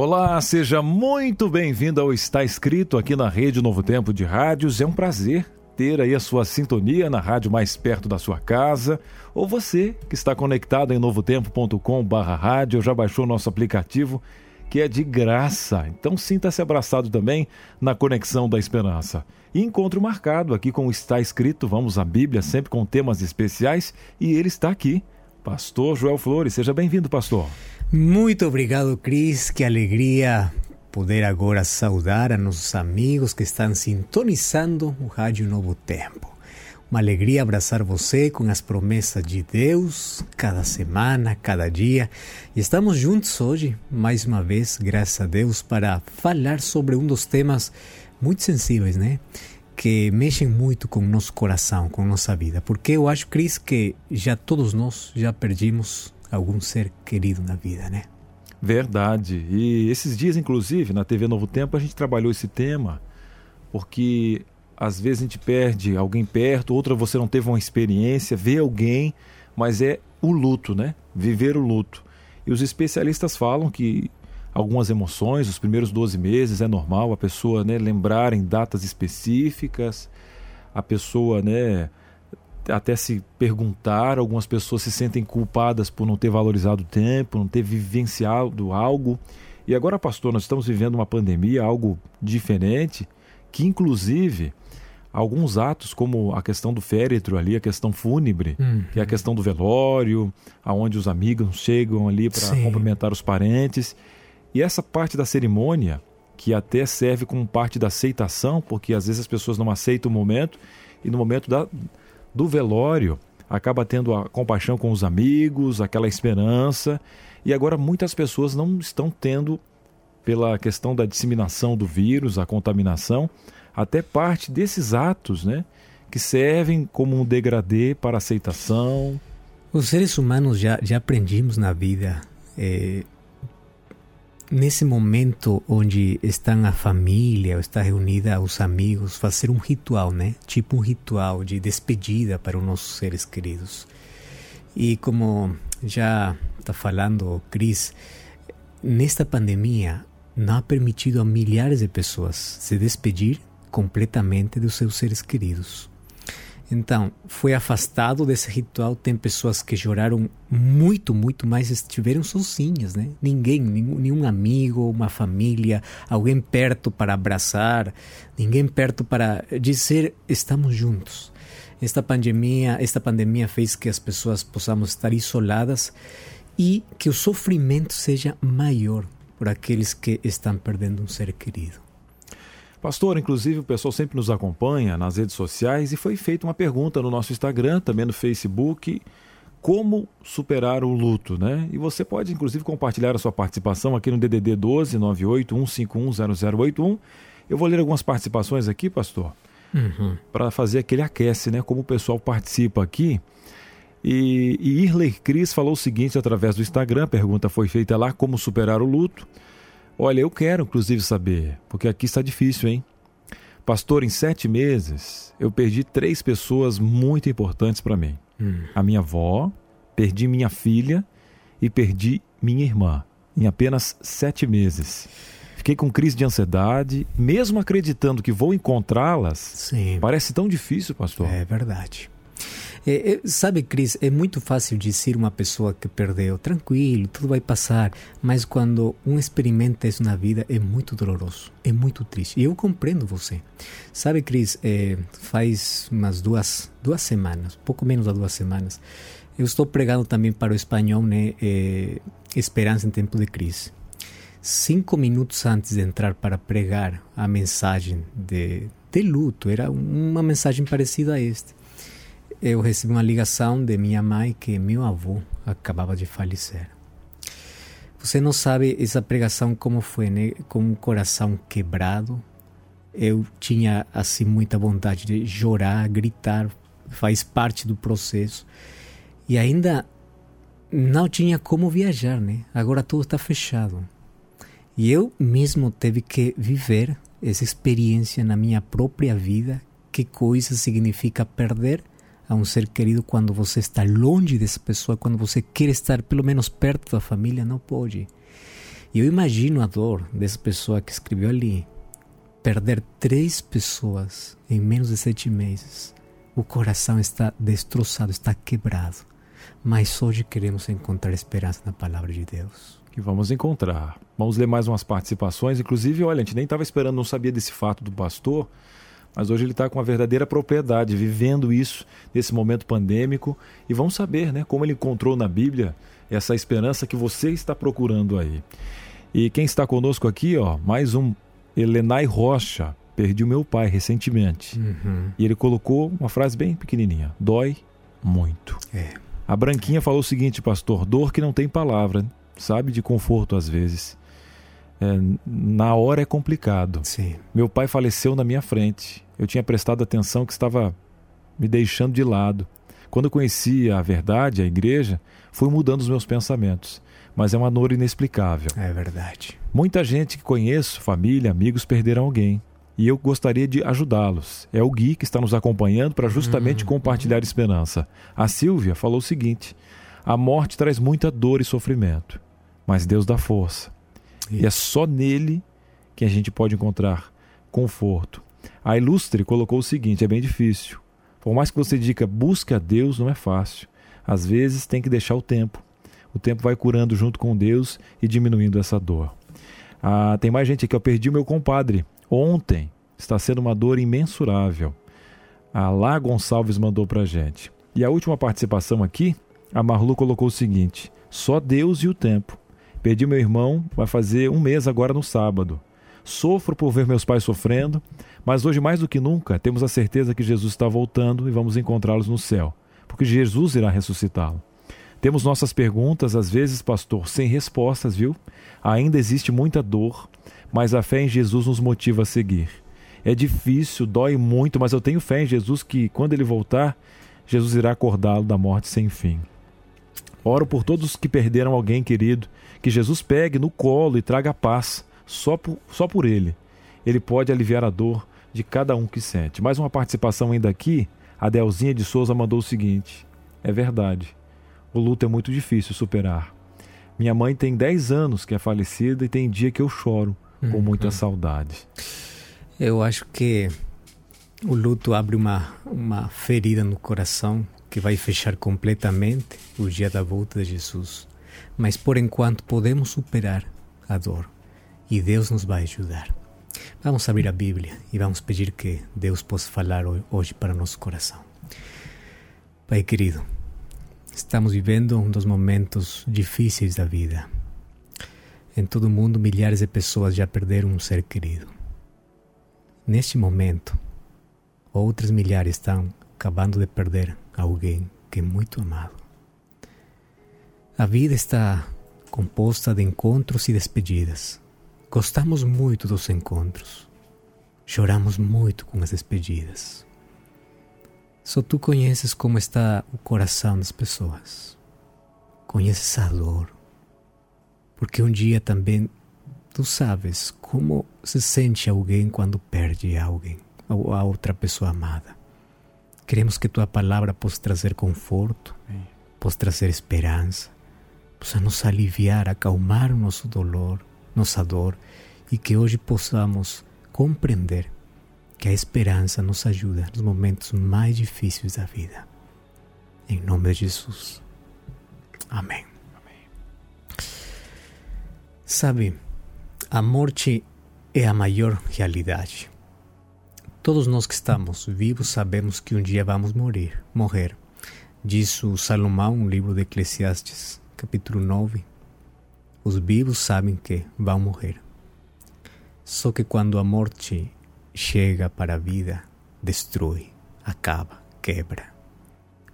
Olá, seja muito bem-vindo ao Está Escrito aqui na Rede Novo Tempo de Rádios. É um prazer ter aí a sua sintonia na rádio mais perto da sua casa, ou você que está conectado em novotempo.com/rádio, já baixou o nosso aplicativo que é de graça. Então sinta-se abraçado também na conexão da esperança. E encontro marcado aqui com Está Escrito, vamos à Bíblia, sempre com temas especiais, e ele está aqui. Pastor Joel Flores, seja bem-vindo, pastor. Muito obrigado, Cris. Que alegria poder agora saudar a nossos amigos que estão sintonizando o Rádio Novo Tempo. Uma alegria abraçar você com as promessas de Deus, cada semana, cada dia. E estamos juntos hoje, mais uma vez, graças a Deus, para falar sobre um dos temas muito sensíveis, né? Que mexem muito com o nosso coração, com nossa vida. Porque eu acho, Cris, que já todos nós já perdimos algum ser querido na vida, né? Verdade. E esses dias, inclusive, na TV Novo Tempo, a gente trabalhou esse tema, porque às vezes a gente perde alguém perto, outra você não teve uma experiência, vê alguém, mas é o luto, né? Viver o luto. E os especialistas falam que algumas emoções, os primeiros 12 meses é normal a pessoa, né, lembrar em datas específicas, a pessoa, né, até se perguntar, algumas pessoas se sentem culpadas por não ter valorizado o tempo, não ter vivenciado algo. E agora, pastor, nós estamos vivendo uma pandemia, algo diferente, que inclusive alguns atos, como a questão do féretro ali, a questão fúnebre, uhum. que é a questão do velório, aonde os amigos chegam ali para cumprimentar os parentes. E essa parte da cerimônia, que até serve como parte da aceitação, porque às vezes as pessoas não aceitam o momento, e no momento da, do velório acaba tendo a compaixão com os amigos, aquela esperança, e agora muitas pessoas não estão tendo, pela questão da disseminação do vírus, a contaminação, até parte desses atos, né? Que servem como um degradê para aceitação. Os seres humanos já, já aprendimos na vida é, nesse momento onde estão a família, está reunida os amigos, fazer um ritual, né? Tipo um ritual de despedida para os nossos seres queridos. E como já está falando Cris, nesta pandemia não ha permitido a milhares de pessoas se despedir completamente dos seus seres queridos. Então, foi afastado desse ritual. Tem pessoas que choraram muito, muito mais, estiveram sozinhas, né? Ninguém, nenhum, nenhum amigo, uma família, alguém perto para abraçar, ninguém perto para dizer estamos juntos. Esta pandemia, esta pandemia fez que as pessoas possamos estar isoladas e que o sofrimento seja maior por aqueles que estão perdendo um ser querido. Pastor, inclusive o pessoal sempre nos acompanha nas redes sociais e foi feita uma pergunta no nosso Instagram, também no Facebook, como superar o luto, né? E você pode inclusive compartilhar a sua participação aqui no DDD 12 98 151 Eu vou ler algumas participações aqui, pastor, uhum. para fazer aquele aquece, né? Como o pessoal participa aqui. E, e Irley Cris falou o seguinte através do Instagram, a pergunta foi feita lá, como superar o luto. Olha, eu quero inclusive saber, porque aqui está difícil, hein? Pastor, em sete meses eu perdi três pessoas muito importantes para mim: hum. a minha avó, perdi minha filha e perdi minha irmã, em apenas sete meses. Fiquei com crise de ansiedade, mesmo acreditando que vou encontrá-las. Parece tão difícil, pastor. É verdade. É, é, sabe, Cris, é muito fácil dizer uma pessoa que perdeu, tranquilo, tudo vai passar, mas quando um experimenta isso na vida é muito doloroso, é muito triste. E eu compreendo você. Sabe, Cris, é, faz umas duas, duas semanas, pouco menos de duas semanas, eu estou pregando também para o espanhol, né, é, Esperança em Tempo de Crise. Cinco minutos antes de entrar para pregar a mensagem de, de luto, era uma mensagem parecida a esta eu recebi uma ligação de minha mãe que meu avô acabava de falecer. Você não sabe essa pregação como foi, né? Com um coração quebrado. Eu tinha assim muita vontade de chorar, gritar, faz parte do processo. E ainda não tinha como viajar, né? Agora tudo está fechado. E eu mesmo teve que viver essa experiência na minha própria vida. Que coisa significa perder a um ser querido quando você está longe dessa pessoa, quando você quer estar pelo menos perto da família, não pode. E eu imagino a dor dessa pessoa que escreveu ali. Perder três pessoas em menos de sete meses. O coração está destroçado, está quebrado. Mas hoje queremos encontrar esperança na palavra de Deus. Que vamos encontrar. Vamos ler mais umas participações. Inclusive, olha, a gente nem estava esperando, não sabia desse fato do pastor mas hoje ele está com a verdadeira propriedade, vivendo isso nesse momento pandêmico. E vamos saber né, como ele encontrou na Bíblia essa esperança que você está procurando aí. E quem está conosco aqui, ó, mais um Elenai Rocha. Perdi o meu pai recentemente. Uhum. E ele colocou uma frase bem pequenininha: dói muito. É. A Branquinha falou o seguinte, pastor: dor que não tem palavra, sabe de conforto às vezes. É, na hora é complicado. Sim. Meu pai faleceu na minha frente eu tinha prestado atenção que estava me deixando de lado. Quando eu conheci a verdade, a igreja, fui mudando os meus pensamentos. Mas é uma dor inexplicável. É verdade. Muita gente que conheço, família, amigos, perderam alguém. E eu gostaria de ajudá-los. É o Gui que está nos acompanhando para justamente uhum. compartilhar esperança. A Silvia falou o seguinte: a morte traz muita dor e sofrimento, mas Deus dá força. Isso. E é só nele que a gente pode encontrar conforto. A Ilustre colocou o seguinte: é bem difícil. Por mais que você diga busque a Deus, não é fácil. Às vezes tem que deixar o tempo. O tempo vai curando junto com Deus e diminuindo essa dor. Ah, tem mais gente aqui. Eu perdi o meu compadre ontem. Está sendo uma dor imensurável. A Lá Gonçalves mandou para gente. E a última participação aqui, a Marlu colocou o seguinte: só Deus e o tempo. Perdi meu irmão, vai fazer um mês agora no sábado. Sofro por ver meus pais sofrendo, mas hoje, mais do que nunca, temos a certeza que Jesus está voltando e vamos encontrá-los no céu, porque Jesus irá ressuscitá-lo. Temos nossas perguntas, às vezes, pastor, sem respostas, viu? Ainda existe muita dor, mas a fé em Jesus nos motiva a seguir. É difícil, dói muito, mas eu tenho fé em Jesus que, quando ele voltar, Jesus irá acordá-lo da morte sem fim. Oro por todos que perderam alguém querido, que Jesus pegue no colo e traga paz, só por, só por ele. Ele pode aliviar a dor, de cada um que sente. Mais uma participação ainda aqui, a Delzinha de Souza mandou o seguinte: É verdade, o luto é muito difícil superar. Minha mãe tem 10 anos que é falecida e tem dia que eu choro com uhum. muita saudade. Eu acho que o luto abre uma, uma ferida no coração que vai fechar completamente o dia da volta de Jesus. Mas por enquanto podemos superar a dor e Deus nos vai ajudar. Vamos abrir a Bíblia e vamos pedir que Deus possa falar hoje para nosso coração. Pai querido, estamos vivendo um dos momentos difíceis da vida. Em todo o mundo, milhares de pessoas já perderam um ser querido. Neste momento, outras milhares estão acabando de perder alguém que é muito amado. A vida está composta de encontros e despedidas. Gostamos muito dos encontros. Choramos muito com as despedidas. Só tu conheces como está o coração das pessoas. Conheces a dor. Porque um dia também tu sabes como se sente alguém quando perde alguém, ou a outra pessoa amada. Queremos que tua palavra possa trazer conforto, possa trazer esperança, possa nos aliviar, acalmar nosso dolor, nossa dor e que hoje possamos compreender que a esperança nos ajuda nos momentos mais difíceis da vida. Em nome de Jesus. Amém. Sabe, a morte é a maior realidade. Todos nós que estamos vivos sabemos que um dia vamos morrer, morrer. Diz o Salomão, um livro de Eclesiastes, capítulo 9, os vivos sabem que vão morrer. Só que quando a morte chega para a vida, destrói, acaba, quebra.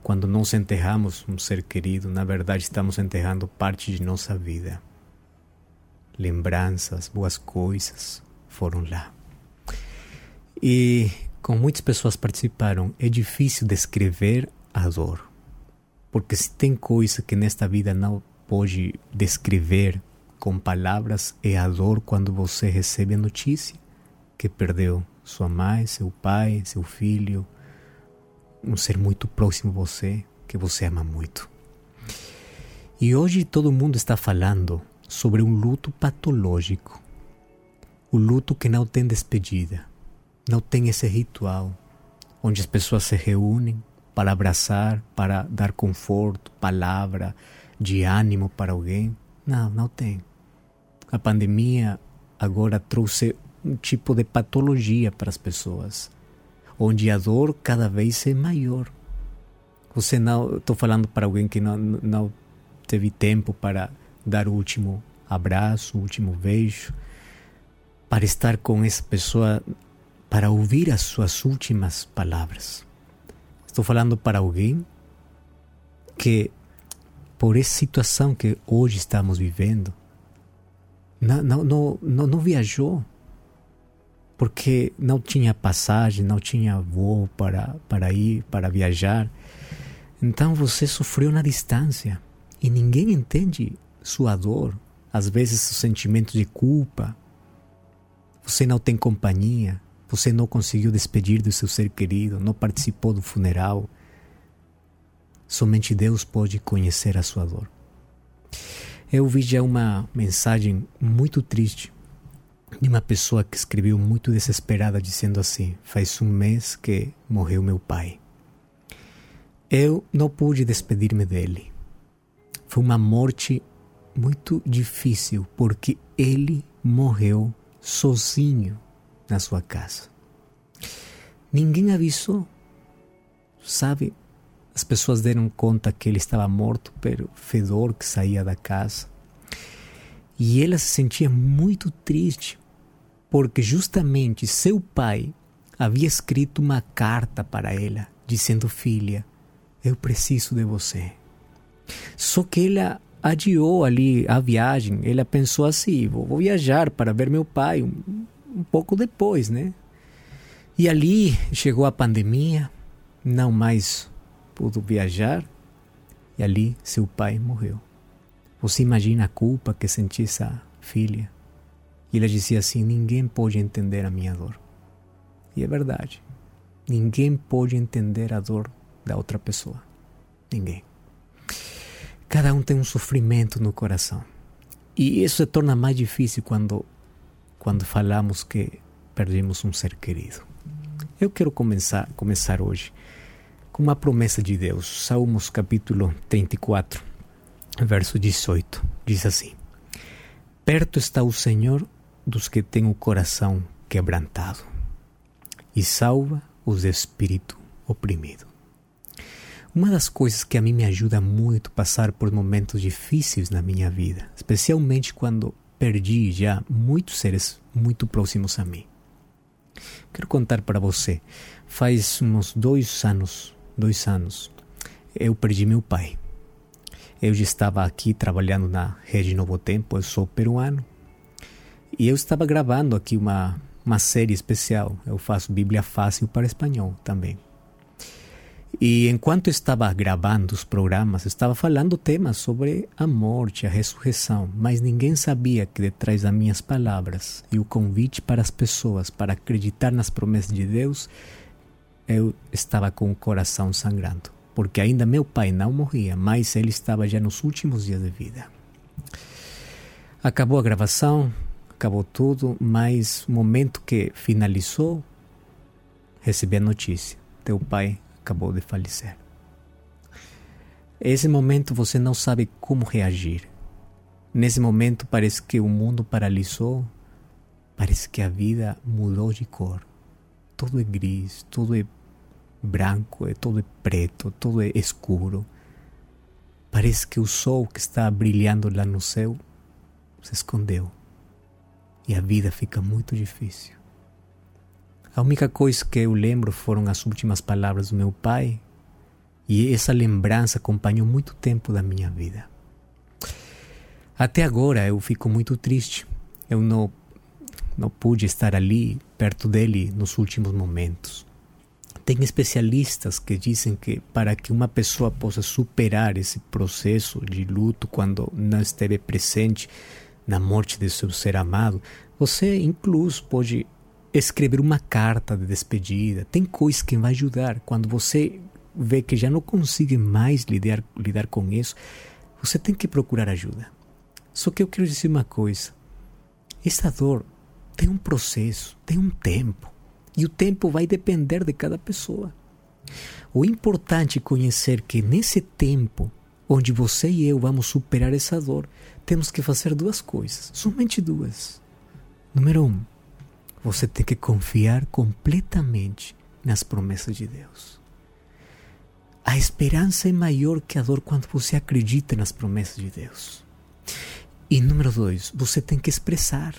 quando nós enterramos um ser querido, na verdade estamos enterrando parte de nossa vida. Lembranças, boas coisas foram lá. E como muitas pessoas participaram, é difícil descrever a dor. Porque se tem coisa que nesta vida não pode descrever com palavras, é a dor quando você recebe a notícia que perdeu sua mãe, seu pai, seu filho, um ser muito próximo a você, que você ama muito. E hoje todo mundo está falando sobre um luto patológico. O luto que não tem despedida, não tem esse ritual onde as pessoas se reúnem para abraçar, para dar conforto, palavra de ânimo para alguém. Não, não tem. A pandemia agora trouxe um tipo de patologia para as pessoas onde a dor cada vez é maior. Você não, estou falando para alguém que não, não teve tempo para dar o último abraço, o último beijo, para estar com essa pessoa, para ouvir as suas últimas palavras. Estou falando para alguém que, por essa situação que hoje estamos vivendo, não, não, não, não, viajou porque não tinha passagem, não tinha voo para, para ir, para viajar. Então você sofreu na distância e ninguém entende sua dor, às vezes o sentimento de culpa. Você não tem companhia, você não conseguiu despedir do seu ser querido, não participou do funeral. Somente Deus pode conhecer a sua dor. Eu vi já uma mensagem muito triste de uma pessoa que escreveu muito desesperada, dizendo assim: Faz um mês que morreu meu pai. Eu não pude despedir-me dele. Foi uma morte muito difícil, porque ele morreu sozinho na sua casa. Ninguém avisou. Sabe, as pessoas deram conta que ele estava morto pelo fedor que saía da casa. E ela se sentia muito triste porque justamente seu pai havia escrito uma carta para ela, dizendo: Filha, eu preciso de você. Só que ela adiou ali a viagem. Ela pensou assim: vou, viajar para ver meu pai um, pouco depois, né? E ali chegou a pandemia, não mais pudo viajar, e ali seu pai morreu. Você imagina a culpa que sentia essa filha? E ela dizia assim: Ninguém pode entender a minha dor. E é verdade. Ninguém pode entender a dor da outra pessoa. Ninguém. Cada um tem um sofrimento no coração. E isso se torna mais difícil quando, quando falamos que perdemos um ser querido. Eu quero começar, começar hoje com uma promessa de Deus. Salmos capítulo 34, verso 18. Diz assim: Perto está o Senhor dos que têm o coração quebrantado e salva os de espírito oprimido. Uma das coisas que a mim me ajuda muito passar por momentos difíceis na minha vida, especialmente quando perdi já muitos seres muito próximos a mim. Quero contar para você. Faz uns dois anos, dois anos, eu perdi meu pai. Eu já estava aqui trabalhando na Rede Novo Tempo, eu sou peruano, e eu estava gravando aqui uma, uma série especial. Eu faço Bíblia Fácil para espanhol também. E enquanto estava gravando os programas, estava falando temas sobre a morte, a ressurreição, mas ninguém sabia que detrás das minhas palavras e o convite para as pessoas para acreditar nas promessas de Deus, eu estava com o coração sangrando, porque ainda meu pai não morria, mas ele estava já nos últimos dias de vida. Acabou a gravação, acabou tudo, mas no momento que finalizou, recebi a notícia: teu pai acabou de falecer. Esse momento você não sabe como reagir. Nesse momento parece que o mundo paralisou, parece que a vida mudou de cor. Tudo é gris, tudo é branco, é tudo é preto, tudo é escuro. Parece que o sol que está brilhando lá no céu se escondeu e a vida fica muito difícil. A única coisa que eu lembro foram as últimas palavras do meu pai, E essa lembrança acompanhou muito tempo da minha vida. Até agora eu fico muito triste. Eu não, não pude estar ali, perto dele, nos últimos momentos. Tem especialistas que dizem que para que uma pessoa possa superar esse processo de luto quando não esteve presente na morte de seu ser amado, você incluso pode escrever uma carta de despedida. Tem coisas que vai ajudar. Quando você vê que já não consegue mais lidar, lidar com isso, você tem que procurar ajuda. Só que eu quero dizer uma coisa: essa dor tem um processo, tem um tempo. E o tempo vai depender de cada pessoa. O importante é conhecer que nesse tempo, onde você e eu vamos superar essa dor, temos que fazer duas coisas, somente duas. Número um, você tem que confiar completamente nas promessas de Deus. A esperança é maior que a dor quando você acredita nas promessas de Deus. E número dois, você tem que expressar.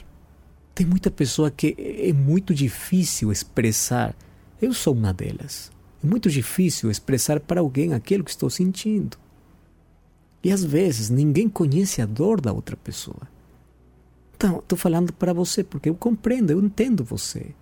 Tem muita pessoa que é muito difícil expressar. Eu sou uma delas. É muito difícil expressar para alguém aquilo que estou sentindo. E às vezes ninguém conhece a dor da outra pessoa. Estou falando para você porque eu compreendo, eu entendo você.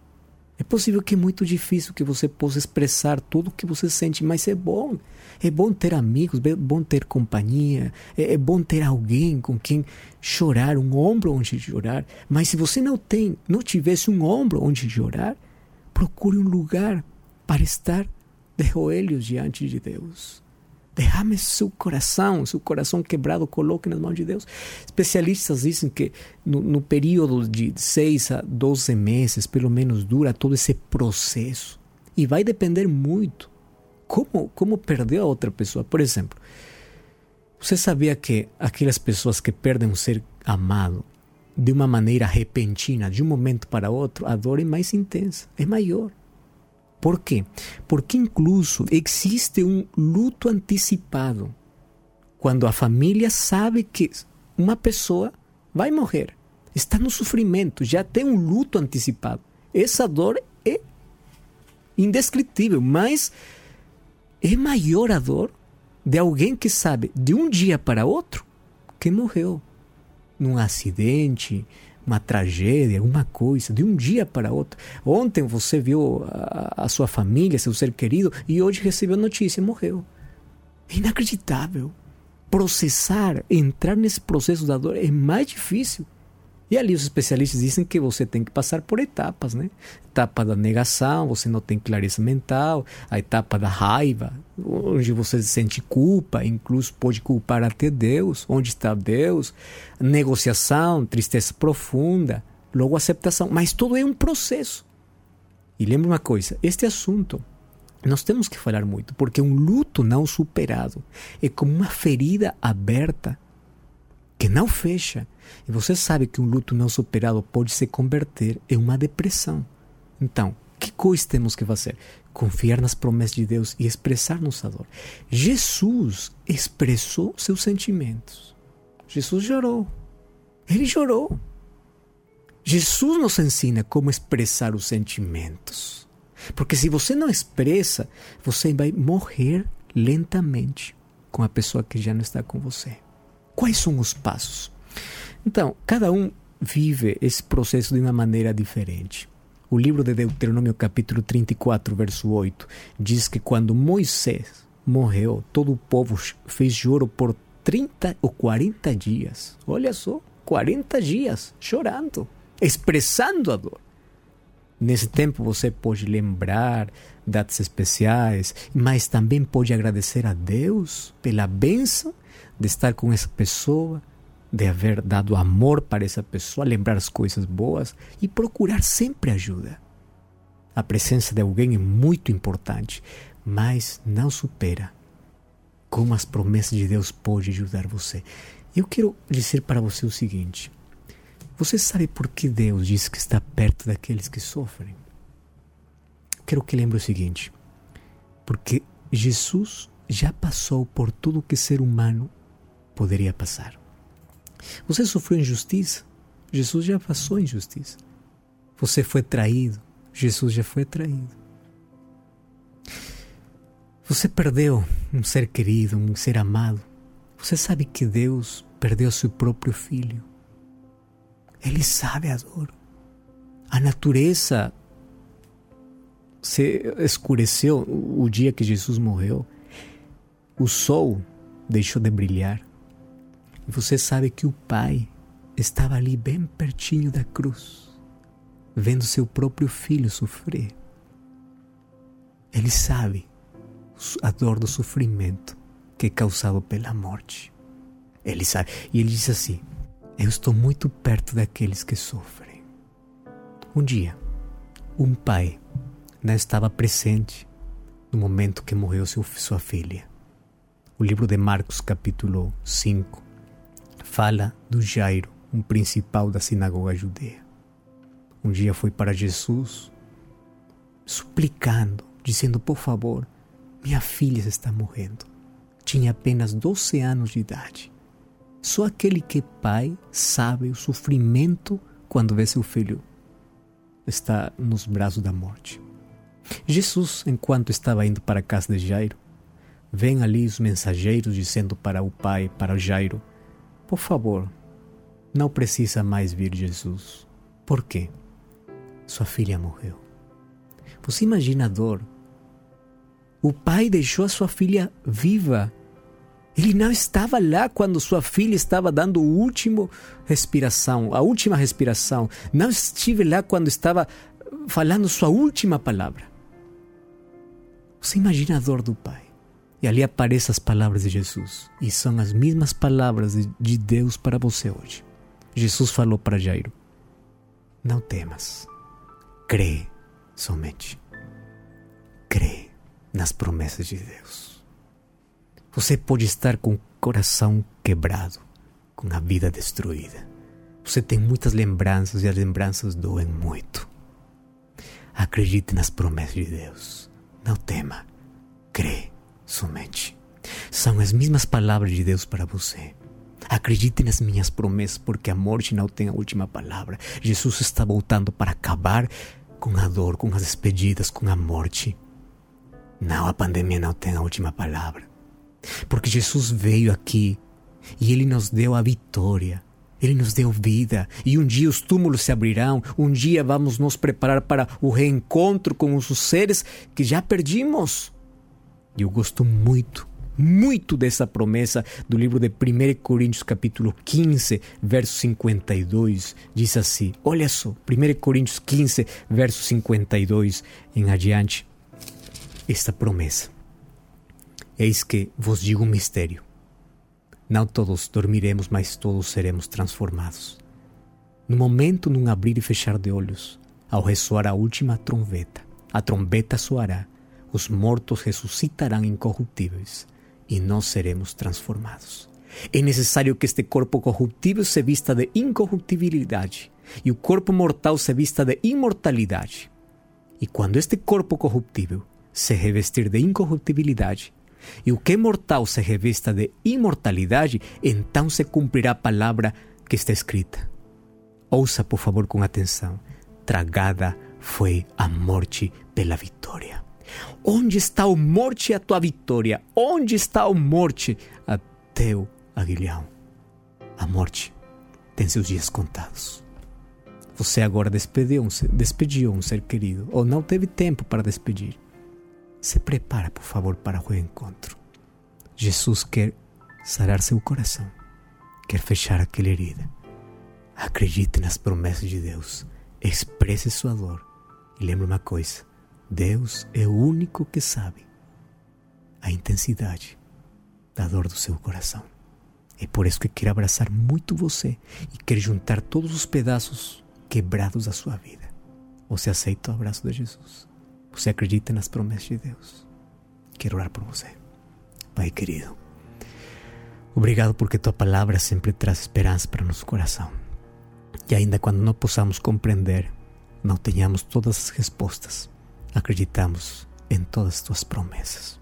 É possível que é muito difícil que você possa expressar tudo o que você sente, mas é bom. É bom ter amigos, é bom ter companhia, é, é bom ter alguém com quem chorar, um ombro onde chorar. Mas se você não tem, não tivesse um ombro onde chorar, procure um lugar para estar de joelhos diante de Deus. Derrame seu coração, seu coração quebrado, coloque nas mãos de Deus. Especialistas dizem que no, no período de 6 a 12 meses, pelo menos, dura todo esse processo. E vai depender muito como, como perder a outra pessoa. Por exemplo, você sabia que aquelas pessoas que perdem um ser amado de uma maneira repentina, de um momento para outro, a dor é mais intensa, é maior. Por quê? Porque incluso existe um luto antecipado. Quando a família sabe que uma pessoa vai morrer, está no sofrimento, já tem um luto antecipado. Essa dor é indescritível, mas é maior a dor de alguém que sabe de um dia para outro que morreu num acidente, uma tragédia, alguma coisa, de um dia para outro. Ontem você viu a, a sua família, seu ser querido, e hoje recebeu notícia, morreu. É inacreditável. Processar, entrar nesse processo da dor é mais difícil e ali os especialistas dizem que você tem que passar por etapas, né? Etapa da negação, você não tem clareza mental, a etapa da raiva, onde você sente culpa, incluso pode culpar até Deus, onde está Deus, negociação, tristeza profunda, logo aceitação, mas tudo é um processo. E lembre uma coisa, este assunto nós temos que falar muito, porque um luto não superado é como uma ferida aberta que não fecha. E você sabe que um luto não superado pode se converter em uma depressão. Então, que coisa temos que fazer? Confiar nas promessas de Deus e expressar nossa dor. Jesus expressou seus sentimentos. Jesus chorou. Ele chorou. Jesus nos ensina como expressar os sentimentos. Porque se você não expressa, você vai morrer lentamente com a pessoa que já não está com você. Quais são os passos? Então, cada um vive esse processo de uma maneira diferente. O livro de Deuteronômio, capítulo 34, verso 8, diz que quando Moisés morreu, todo o povo fez choro por 30 ou 40 dias. Olha só, 40 dias chorando, expressando a dor. Nesse tempo você pode lembrar datas especiais, mas também pode agradecer a Deus pela bênção de estar com essa pessoa, de haver dado amor para essa pessoa, lembrar as coisas boas e procurar sempre ajuda. A presença de alguém é muito importante, mas não supera como as promessas de Deus podem ajudar você. Eu quero dizer para você o seguinte: você sabe por que Deus diz que está perto daqueles que sofrem? Eu quero que lembre o seguinte: porque Jesus já passou por tudo que ser humano poderia passar. Você sofreu injustiça? Jesus já passou injustiça. Você foi traído? Jesus já foi traído. Você perdeu um ser querido, um ser amado. Você sabe que Deus perdeu seu próprio filho. Ele sabe a dor. A natureza se escureceu o dia que Jesus morreu. O sol deixou de brilhar. E você sabe que o Pai estava ali bem pertinho da cruz, vendo seu próprio filho sofrer. Ele sabe a dor do sofrimento que é causado pela morte. Ele sabe. E ele diz assim: Eu estou muito perto daqueles que sofrem. Um dia, um pai não estava presente no momento que morreu seu, sua filha. O livro de Marcos, capítulo 5, fala do Jairo, um principal da sinagoga judeia. Um dia foi para Jesus, suplicando, dizendo: Por favor, minha filha está morrendo. Tinha apenas 12 anos de idade. Só aquele que é pai sabe o sofrimento quando vê seu filho está nos braços da morte. Jesus, enquanto estava indo para a casa de Jairo, vem ali os mensageiros dizendo para o pai, para Jairo: Por favor, não precisa mais vir Jesus. Por quê? Sua filha morreu. Você imagina a dor? O pai deixou a sua filha viva. Ele não estava lá quando sua filha estava dando o último respiração, a última respiração. Não estive lá quando estava falando sua última palavra. Você imagina a dor do pai. E ali aparecem as palavras de Jesus. E são as mesmas palavras de Deus para você hoje. Jesus falou para Jairo: Não temas, crê somente. Crê nas promessas de Deus. Você pode estar com o coração quebrado, com a vida destruída. Você tem muitas lembranças e as lembranças doem muito. Acredite nas promessas de Deus. Não tema, crê somente. São as mesmas palavras de Deus para você. Acredite nas minhas promessas, porque a morte não tem a última palavra. Jesus está voltando para acabar com a dor, com as despedidas, com a morte. Não, a pandemia não tem a última palavra. Porque Jesus veio aqui e ele nos deu a vitória. Ele nos deu vida e um dia os túmulos se abrirão, um dia vamos nos preparar para o reencontro com os seres que já perdimos. E eu gosto muito, muito dessa promessa do livro de 1 Coríntios capítulo 15, verso 52. Diz assim, olha só, 1 Coríntios 15, verso 52 em adiante, esta promessa. Eis que vos digo um mistério não todos dormiremos, mas todos seremos transformados. No momento, num abrir e fechar de olhos, ao ressoar a última trombeta, a trombeta soará, os mortos ressuscitarão incorruptíveis e nós seremos transformados. É necessário que este corpo corruptível se vista de incorruptibilidade e o corpo mortal se vista de imortalidade. E quando este corpo corruptível se revestir de incorruptibilidade, e o que é mortal se revista de imortalidade, então se cumprirá a palavra que está escrita. Ouça, por favor, com atenção. Tragada foi a morte pela vitória. Onde está a morte a tua vitória? Onde está a morte a teu aguilhão? A morte tem seus dias contados. Você agora despediu um, despediu um ser querido ou não teve tempo para despedir se prepara, por favor, para o encontro. Jesus quer sarar seu coração, quer fechar aquela herida. Acredite nas promessas de Deus, expresse sua dor e lembre uma coisa: Deus é o único que sabe a intensidade da dor do seu coração. É por isso que quer abraçar muito você e quer juntar todos os pedaços quebrados da sua vida. Você aceita o abraço de Jesus? Você acredita nas promessas de Deus? Quero orar por você. Pai querido, obrigado porque tua palavra sempre traz esperança para nosso coração. E ainda quando não possamos compreender, não tenhamos todas as respostas, acreditamos em todas as tuas promessas.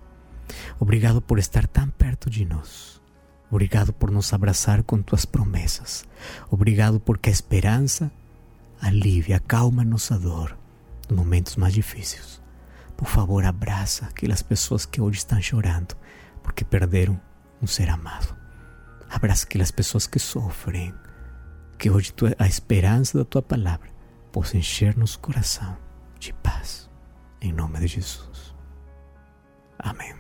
Obrigado por estar tão perto de nós. Obrigado por nos abraçar com tuas promessas. Obrigado porque a esperança alivia, acalma nossa dor nos momentos mais difíceis. por favor, abraça aquelas pessoas que hoje estão chorando porque perderam um ser amado. Abraça aquelas pessoas que sofrem. Que hoje a esperança da tua palavra possa encher nosso coração de paz. Em nome de Jesus. Amém.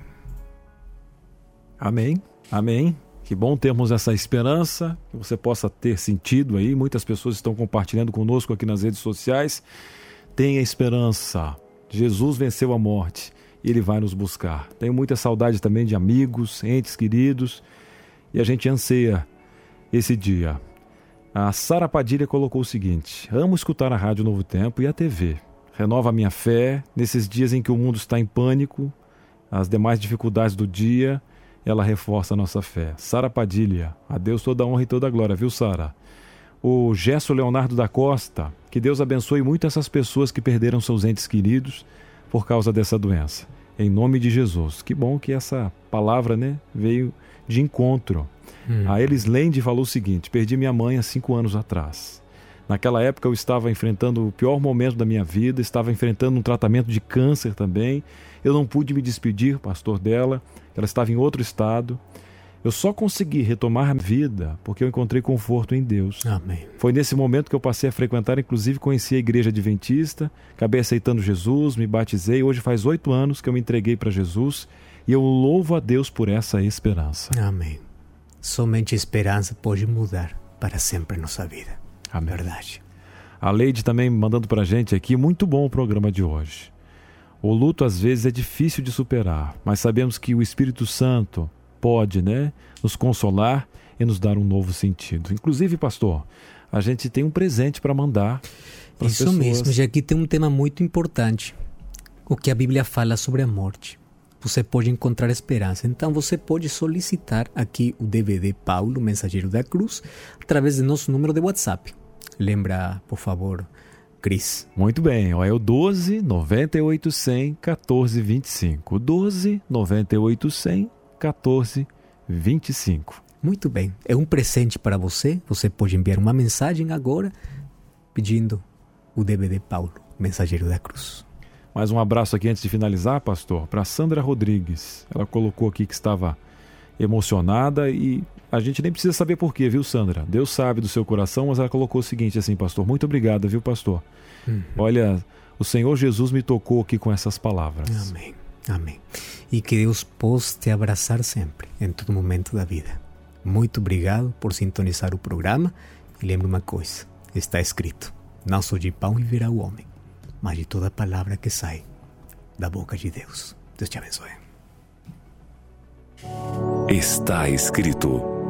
Amém. Amém. Que bom termos essa esperança, que você possa ter sentido aí. Muitas pessoas estão compartilhando conosco aqui nas redes sociais. Tenha esperança. Jesus venceu a morte ele vai nos buscar. Tenho muita saudade também de amigos, entes queridos e a gente anseia esse dia. A Sara Padilha colocou o seguinte: Amo escutar a Rádio Novo Tempo e a TV. Renova a minha fé nesses dias em que o mundo está em pânico, as demais dificuldades do dia, ela reforça a nossa fé. Sara Padilha, a Deus toda a honra e toda a glória, viu, Sara? O Gesso Leonardo da Costa, que Deus abençoe muito essas pessoas que perderam seus entes queridos por causa dessa doença. Em nome de Jesus. Que bom que essa palavra né, veio de encontro. Hum. A Elis Lende falou o seguinte: Perdi minha mãe há cinco anos atrás. Naquela época eu estava enfrentando o pior momento da minha vida, estava enfrentando um tratamento de câncer também. Eu não pude me despedir, pastor dela, ela estava em outro estado. Eu só consegui retomar a vida porque eu encontrei conforto em Deus. Amém. Foi nesse momento que eu passei a frequentar, inclusive conheci a igreja adventista, acabei aceitando Jesus, me batizei. Hoje faz oito anos que eu me entreguei para Jesus e eu louvo a Deus por essa esperança. Amém. Somente a esperança pode mudar para sempre nossa vida. Amém. Verdade. A Leide também mandando para a gente aqui, muito bom o programa de hoje. O luto às vezes é difícil de superar, mas sabemos que o Espírito Santo pode, né, nos consolar e nos dar um novo sentido. Inclusive, pastor, a gente tem um presente para mandar. Isso pessoas. mesmo, já aqui tem um tema muito importante. O que a Bíblia fala sobre a morte. Você pode encontrar esperança. Então você pode solicitar aqui o DVD Paulo, Mensageiro da Cruz, através do nosso número de WhatsApp. Lembra, por favor, Cris. Muito bem, ó, é o 12 98 100 14 25. 12 98 100 14 25. Muito bem, é um presente para você. Você pode enviar uma mensagem agora pedindo o DVD Paulo, Mensageiro da Cruz. Mais um abraço aqui antes de finalizar, pastor, para Sandra Rodrigues. Ela colocou aqui que estava emocionada e a gente nem precisa saber porquê, viu, Sandra? Deus sabe do seu coração, mas ela colocou o seguinte assim, pastor. Muito obrigada, viu, pastor? Uhum. Olha, o Senhor Jesus me tocou aqui com essas palavras. Amém. Amém. E que Deus possa te abraçar sempre, em todo momento da vida. Muito obrigado por sintonizar o programa. E lembre uma coisa: está escrito: Não só de pão viverá o homem, mas de toda palavra que sai da boca de Deus. Deus te abençoe. Está escrito